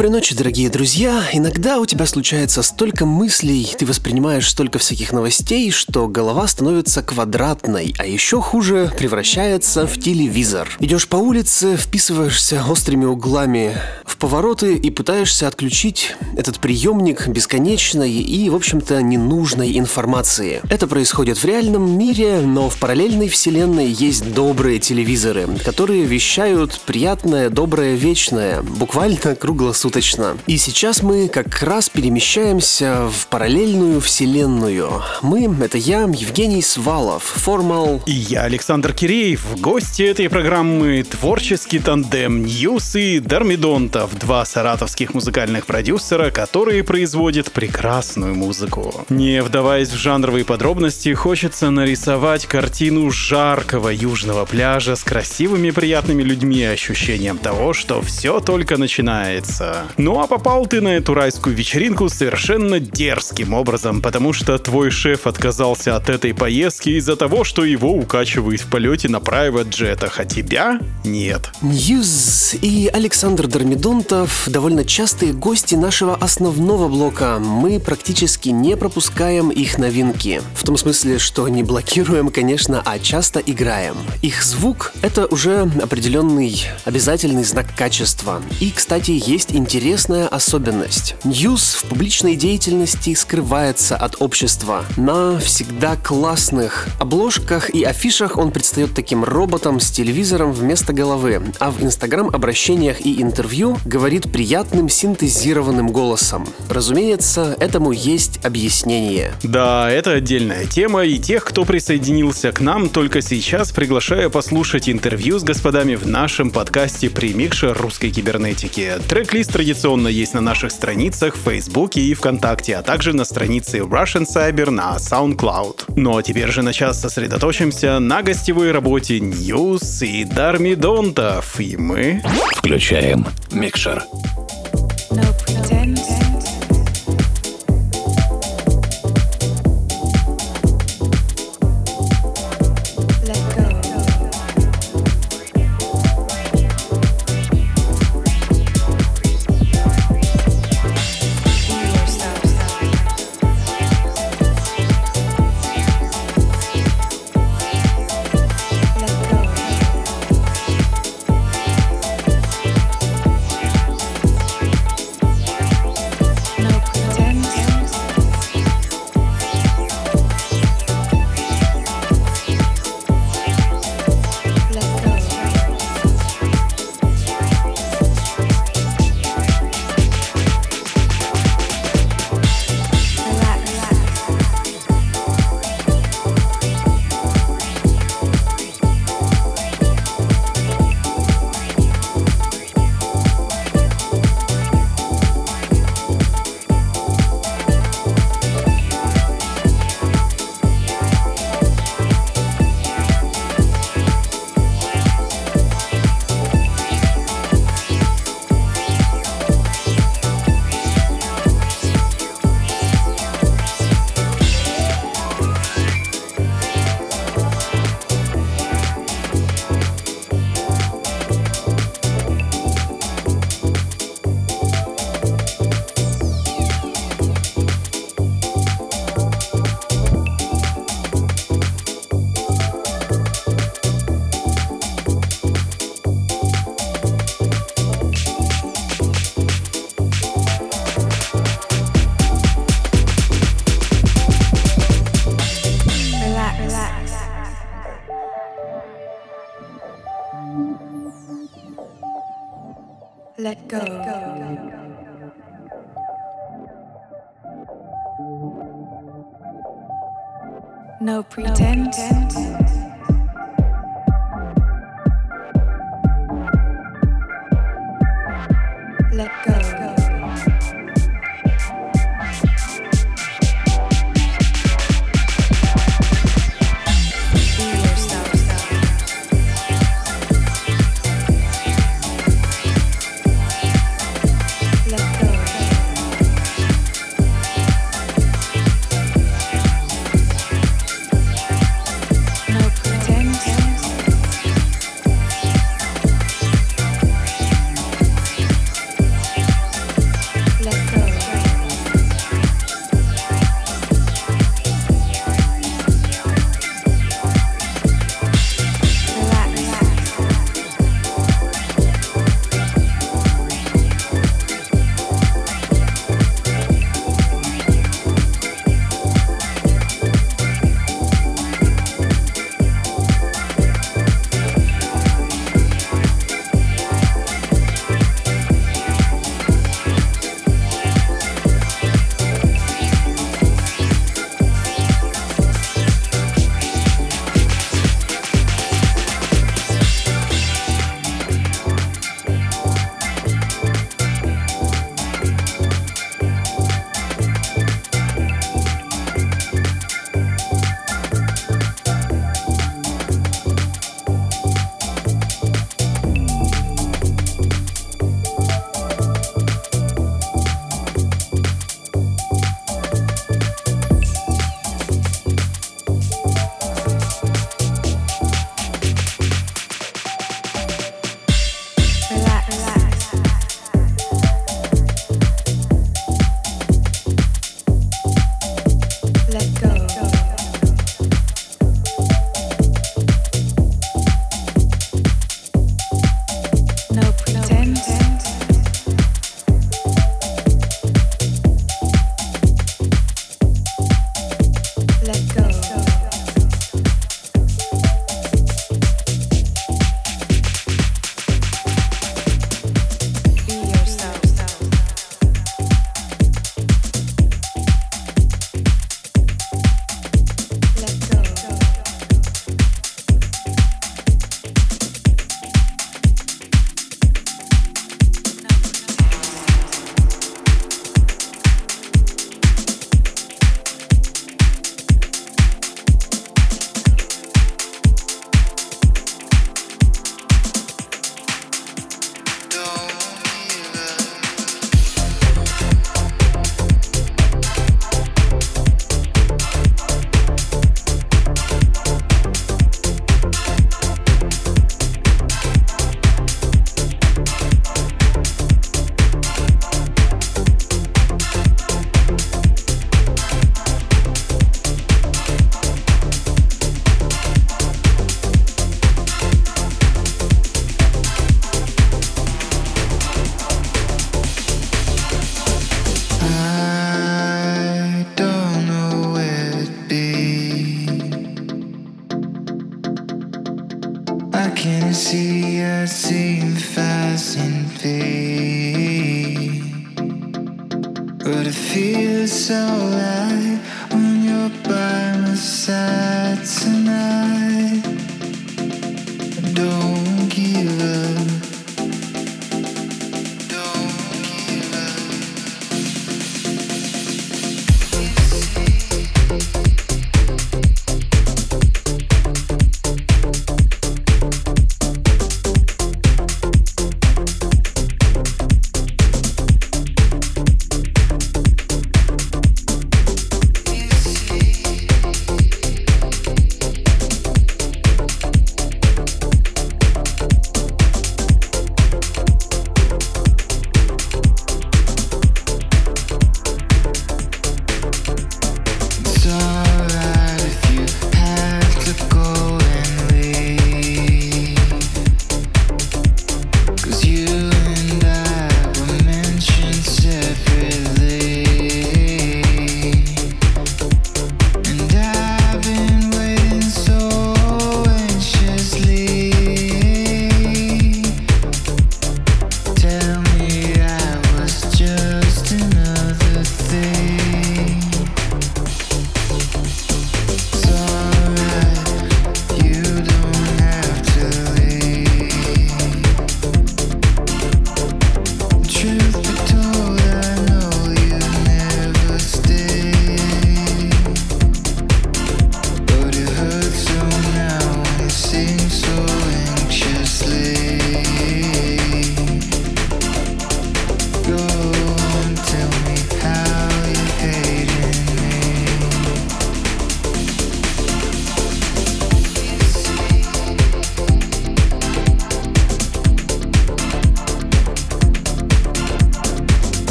Доброй ночи, дорогие друзья. Иногда у тебя случается столько мыслей, ты воспринимаешь столько всяких новостей, что голова становится квадратной, а еще хуже превращается в телевизор. Идешь по улице, вписываешься острыми углами в повороты и пытаешься отключить этот приемник бесконечной и, в общем-то, ненужной информации. Это происходит в реальном мире, но в параллельной вселенной есть добрые телевизоры, которые вещают приятное, доброе, вечное, буквально круглосуточно круглосуточно. И сейчас мы как раз перемещаемся в параллельную вселенную. Мы — это я, Евгений Свалов, Formal... И я, Александр Киреев. Гости этой программы — творческий тандем Ньюс и Дармидонтов, два саратовских музыкальных продюсера, которые производят прекрасную музыку. Не вдаваясь в жанровые подробности, хочется нарисовать картину жаркого южного пляжа с красивыми приятными людьми и ощущением того, что все только начинается. Ну а попал ты на эту райскую вечеринку совершенно дерзким образом, потому что твой шеф отказался от этой поездки из-за того, что его укачивает в полете на private джетах, а тебя нет. Ньюз и Александр Дормидонтов довольно частые гости нашего основного блока. Мы практически не пропускаем их новинки. В том смысле, что не блокируем, конечно, а часто играем. Их звук — это уже определенный обязательный знак качества. И, кстати, есть интересная особенность. Ньюс в публичной деятельности скрывается от общества. На всегда классных обложках и афишах он предстает таким роботом с телевизором вместо головы, а в инстаграм-обращениях и интервью говорит приятным синтезированным голосом. Разумеется, этому есть объяснение. Да, это отдельная тема, и тех, кто присоединился к нам только сейчас, приглашаю послушать интервью с господами в нашем подкасте «Примикшер русской кибернетики». Трек-лист традиционно есть на наших страницах в Фейсбуке и ВКонтакте, а также на странице Russian Cyber на SoundCloud. Ну а теперь же на час сосредоточимся на гостевой работе News и Дармидонтов, и мы... Включаем микшер. No No pretense. No pretense.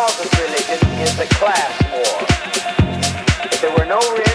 causes religion is a class war. If there were no religion,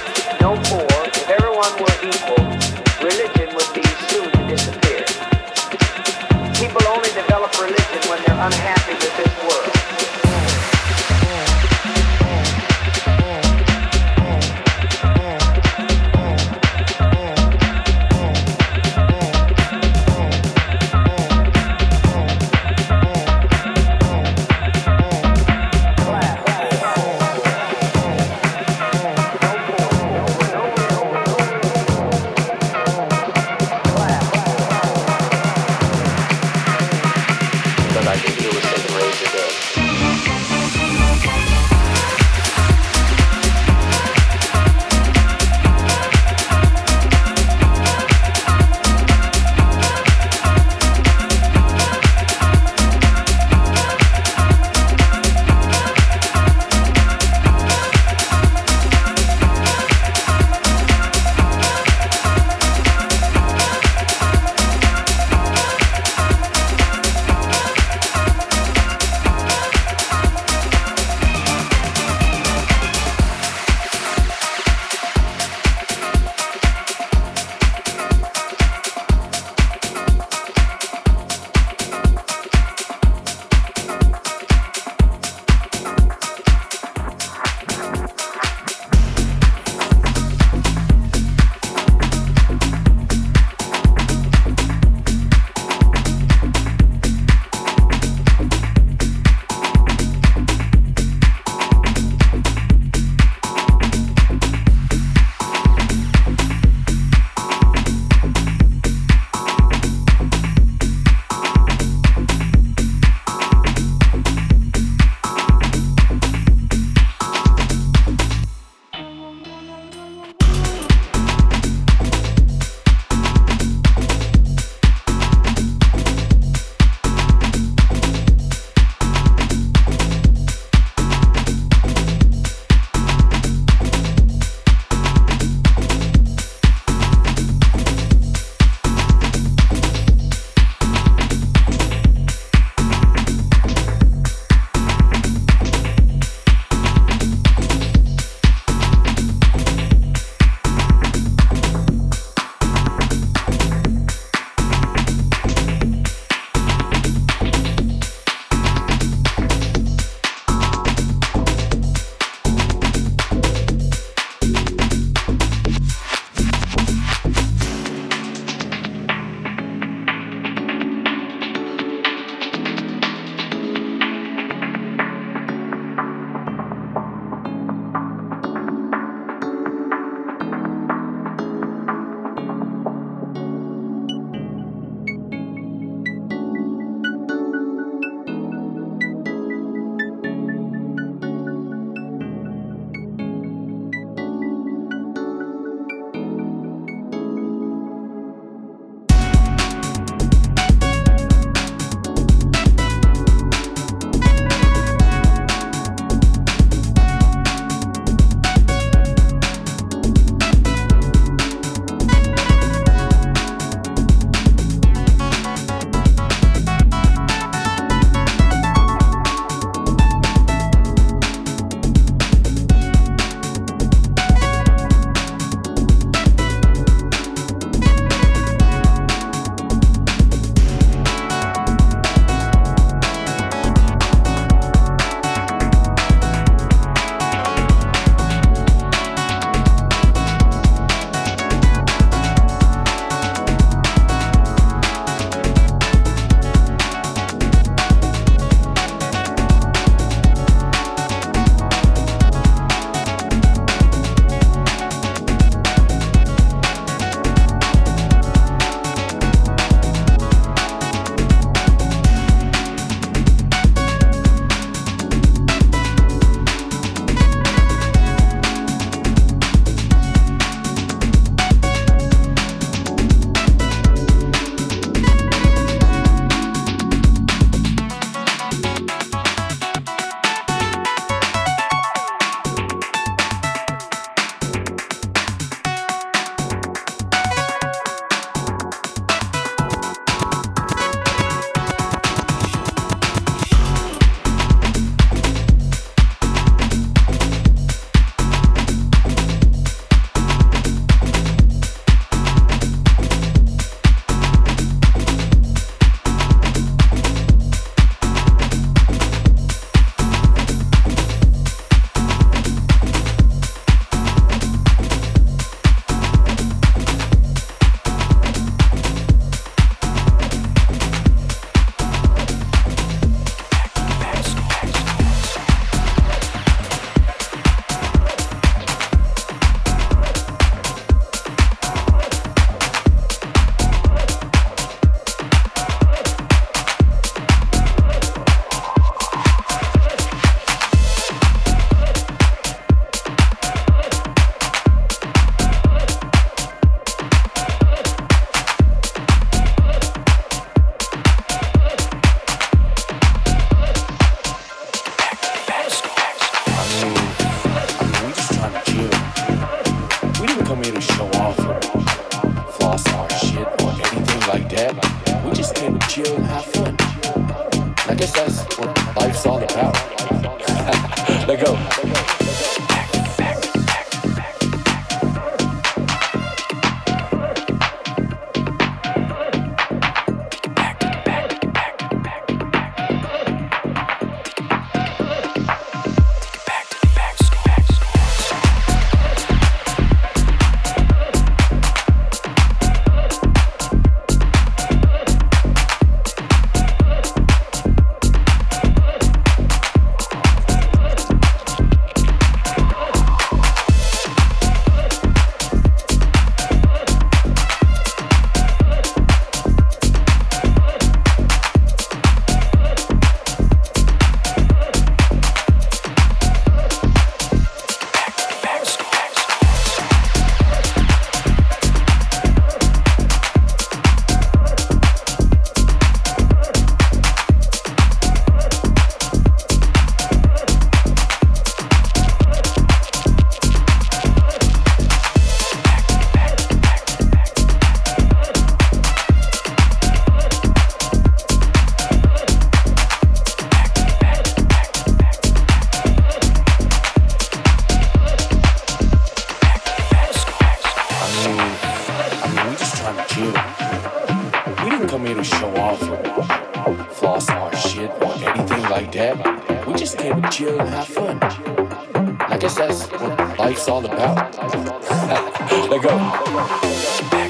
We just came to chill and have fun. I guess that's what life's all about. Let go.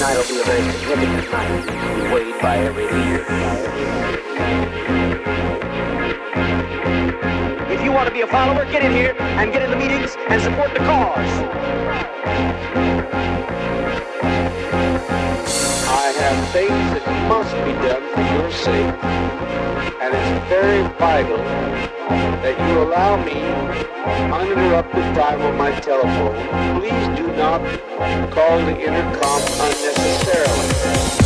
Night will be a very significant night. Weighed by every leader. If you want to be a follower, get in here and get in the meetings and support the cause. I have things that must be done for your sake, and it's very vital that you allow me uninterrupted time on my telephone. Please do not call the intercom unnecessarily.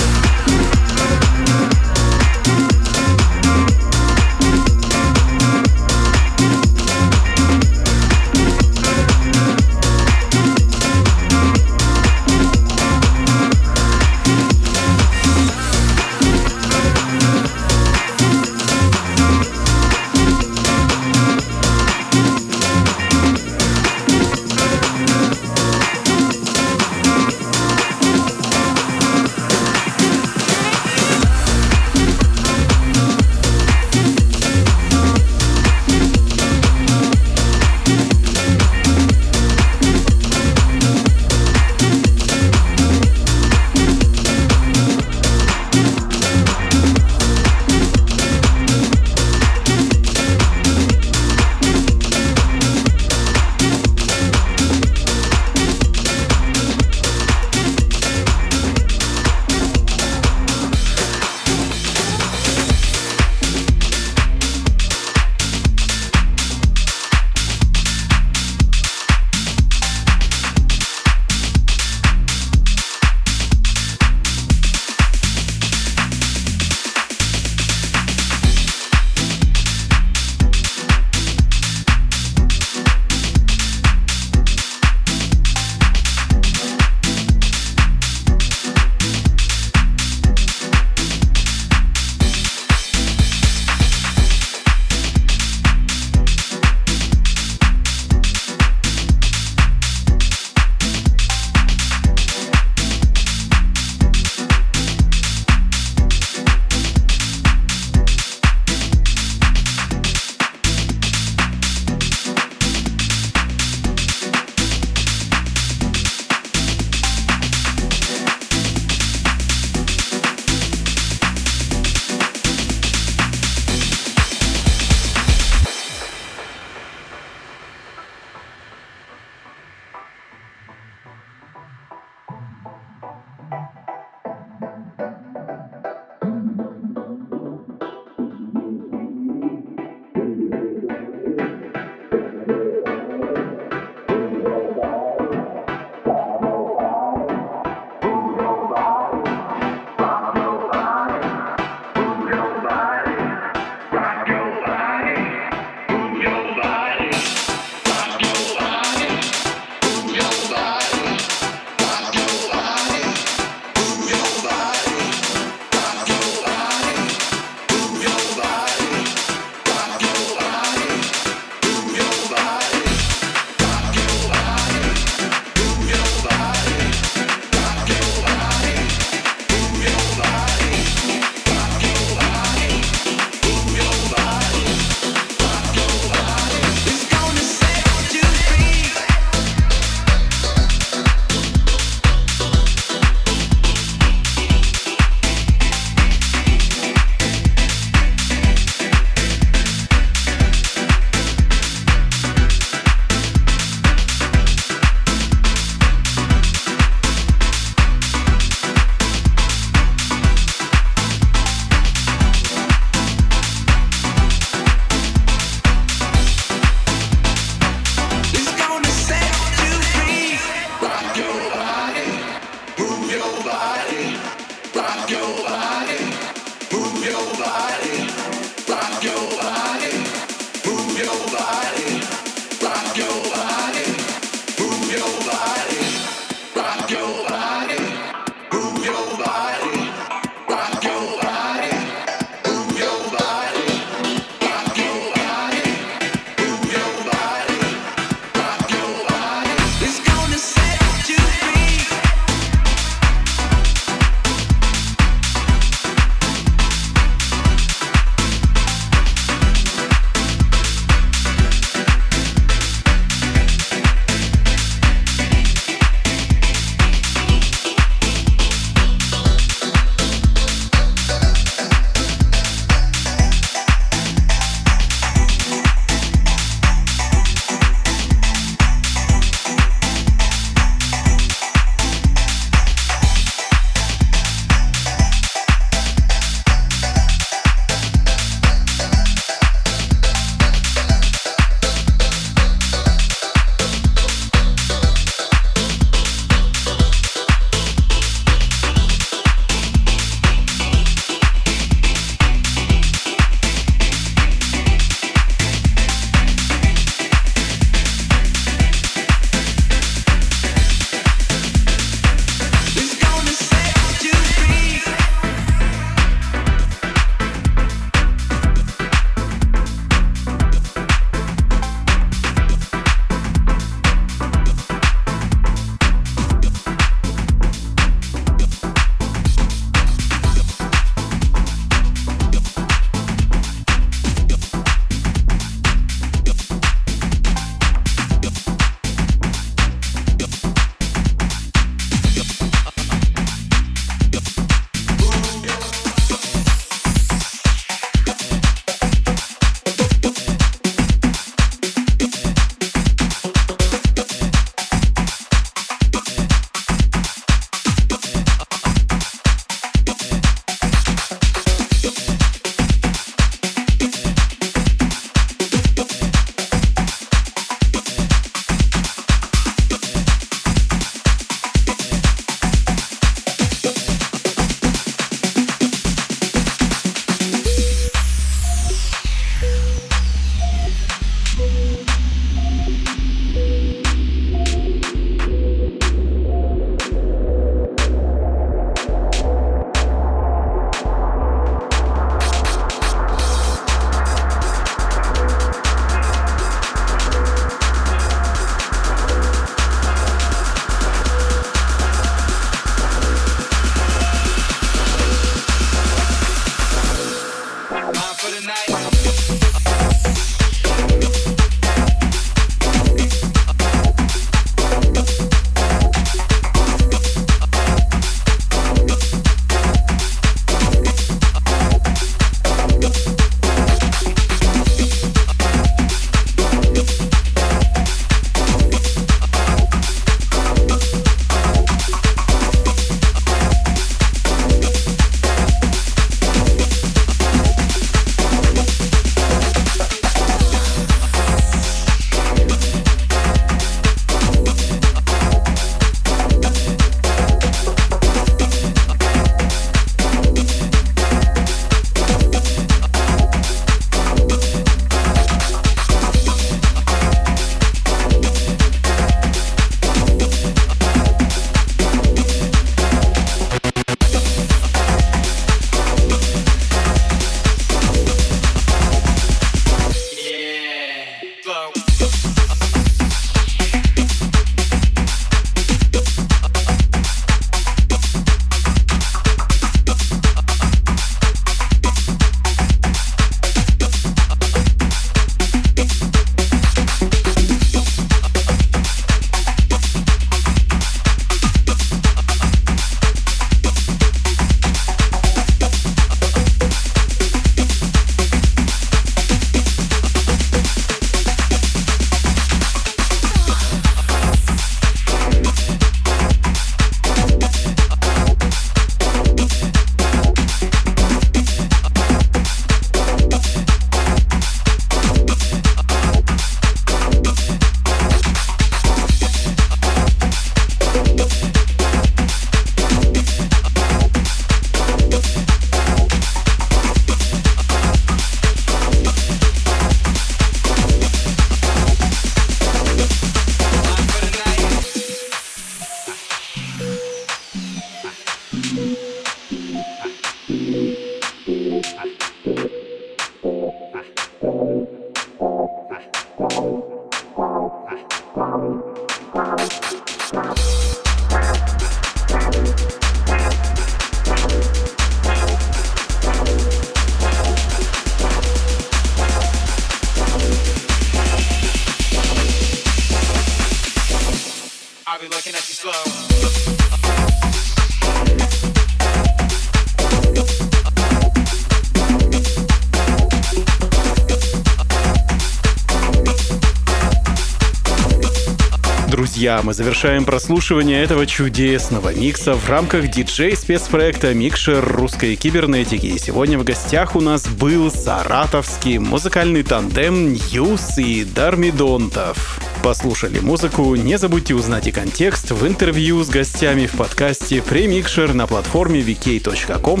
Друзья, мы завершаем прослушивание этого чудесного микса в рамках диджей-спецпроекта «Микшер русской кибернетики». И сегодня в гостях у нас был саратовский музыкальный тандем Ньюс и Дармидонтов. Послушали музыку, не забудьте узнать и контекст в интервью с гостями в подкасте «Премикшер» на платформе vk.com.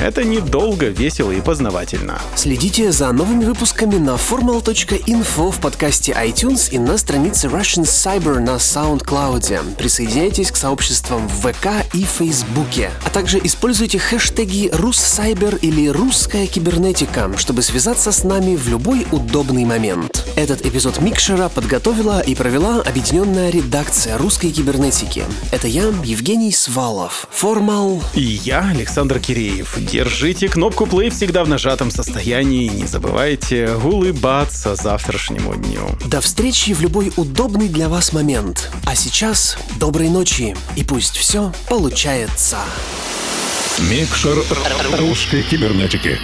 Это недолго, весело и познавательно. Следите за новыми выпусками на formal.info в подкасте iTunes и на странице Russian Cyber на SoundCloud. Присоединяйтесь к сообществам в ВК и Фейсбуке. А также используйте хэштеги «RusCyber» или «Русская кибернетика», чтобы связаться с нами в любой удобный момент. Этот эпизод Микшера подготовила и провела объединенная редакция русской кибернетики. Это я, Евгений Свалов. Формал. И я, Александр Киреев. Держите кнопку play всегда в нажатом состоянии и не забывайте улыбаться завтрашнему дню. До встречи в любой удобный для вас момент. А сейчас доброй ночи и пусть все получается. Микшер русской кибернетики.